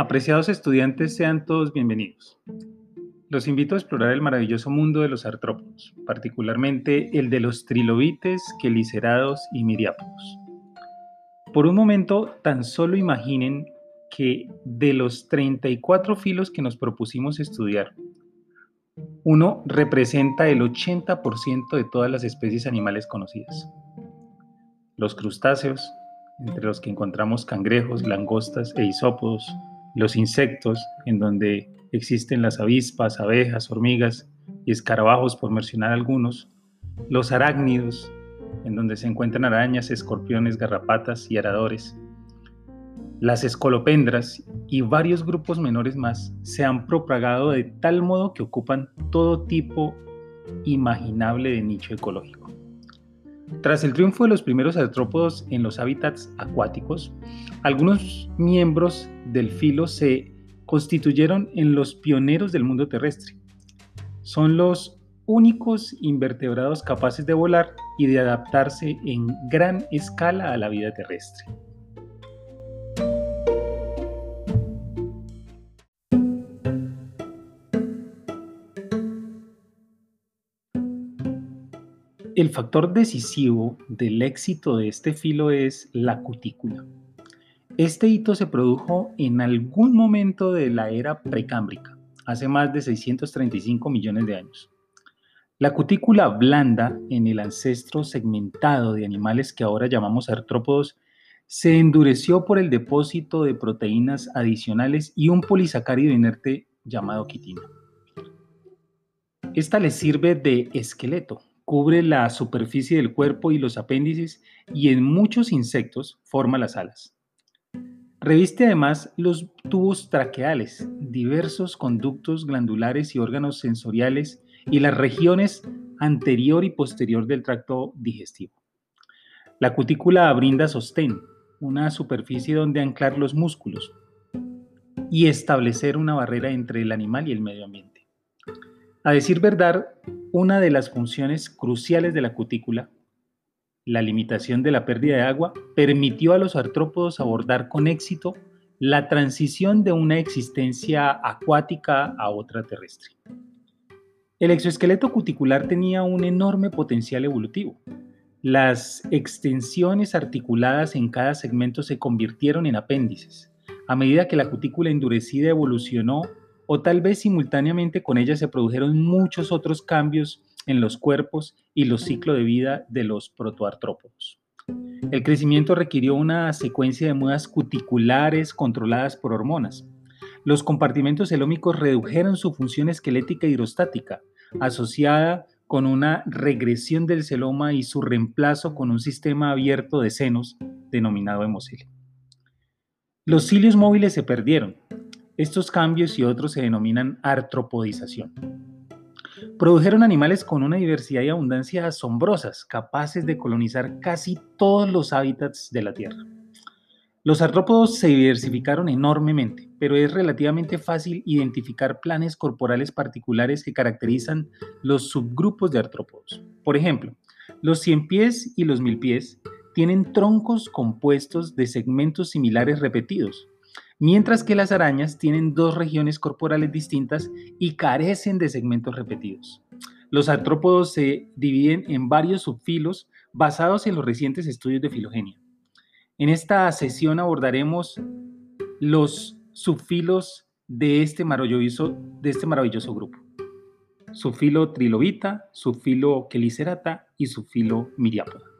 Apreciados estudiantes, sean todos bienvenidos. Los invito a explorar el maravilloso mundo de los artrópodos, particularmente el de los trilobites, quelicerados y miriápodos. Por un momento, tan solo imaginen que de los 34 filos que nos propusimos estudiar, uno representa el 80% de todas las especies animales conocidas. Los crustáceos, entre los que encontramos cangrejos, langostas e isópodos, los insectos, en donde existen las avispas, abejas, hormigas y escarabajos, por mencionar algunos, los arácnidos, en donde se encuentran arañas, escorpiones, garrapatas y aradores, las escolopendras y varios grupos menores más se han propagado de tal modo que ocupan todo tipo imaginable de nicho ecológico. Tras el triunfo de los primeros artrópodos en los hábitats acuáticos, algunos miembros del filo se constituyeron en los pioneros del mundo terrestre. Son los únicos invertebrados capaces de volar y de adaptarse en gran escala a la vida terrestre. El factor decisivo del éxito de este filo es la cutícula. Este hito se produjo en algún momento de la era precámbrica, hace más de 635 millones de años. La cutícula blanda en el ancestro segmentado de animales que ahora llamamos artrópodos se endureció por el depósito de proteínas adicionales y un polisacárido inerte llamado quitina. Esta le sirve de esqueleto cubre la superficie del cuerpo y los apéndices y en muchos insectos forma las alas. Reviste además los tubos traqueales, diversos conductos glandulares y órganos sensoriales y las regiones anterior y posterior del tracto digestivo. La cutícula brinda sostén, una superficie donde anclar los músculos y establecer una barrera entre el animal y el medio ambiente. A decir verdad, una de las funciones cruciales de la cutícula, la limitación de la pérdida de agua, permitió a los artrópodos abordar con éxito la transición de una existencia acuática a otra terrestre. El exoesqueleto cuticular tenía un enorme potencial evolutivo. Las extensiones articuladas en cada segmento se convirtieron en apéndices. A medida que la cutícula endurecida evolucionó o tal vez simultáneamente con ella se produjeron muchos otros cambios en los cuerpos y los ciclos de vida de los protoartrópodos. El crecimiento requirió una secuencia de mudas cuticulares controladas por hormonas. Los compartimentos celómicos redujeron su función esquelética hidrostática, asociada con una regresión del celoma y su reemplazo con un sistema abierto de senos denominado hemocilio. Los cilios móviles se perdieron, estos cambios y otros se denominan artropodización. Produjeron animales con una diversidad y abundancia asombrosas, capaces de colonizar casi todos los hábitats de la Tierra. Los artrópodos se diversificaron enormemente, pero es relativamente fácil identificar planes corporales particulares que caracterizan los subgrupos de artrópodos. Por ejemplo, los cien pies y los mil pies tienen troncos compuestos de segmentos similares repetidos, mientras que las arañas tienen dos regiones corporales distintas y carecen de segmentos repetidos. Los artrópodos se dividen en varios subfilos basados en los recientes estudios de filogenia. En esta sesión abordaremos los subfilos de este maravilloso, de este maravilloso grupo. Subfilo trilobita, subfilo quelicerata y subfilo miriápoda.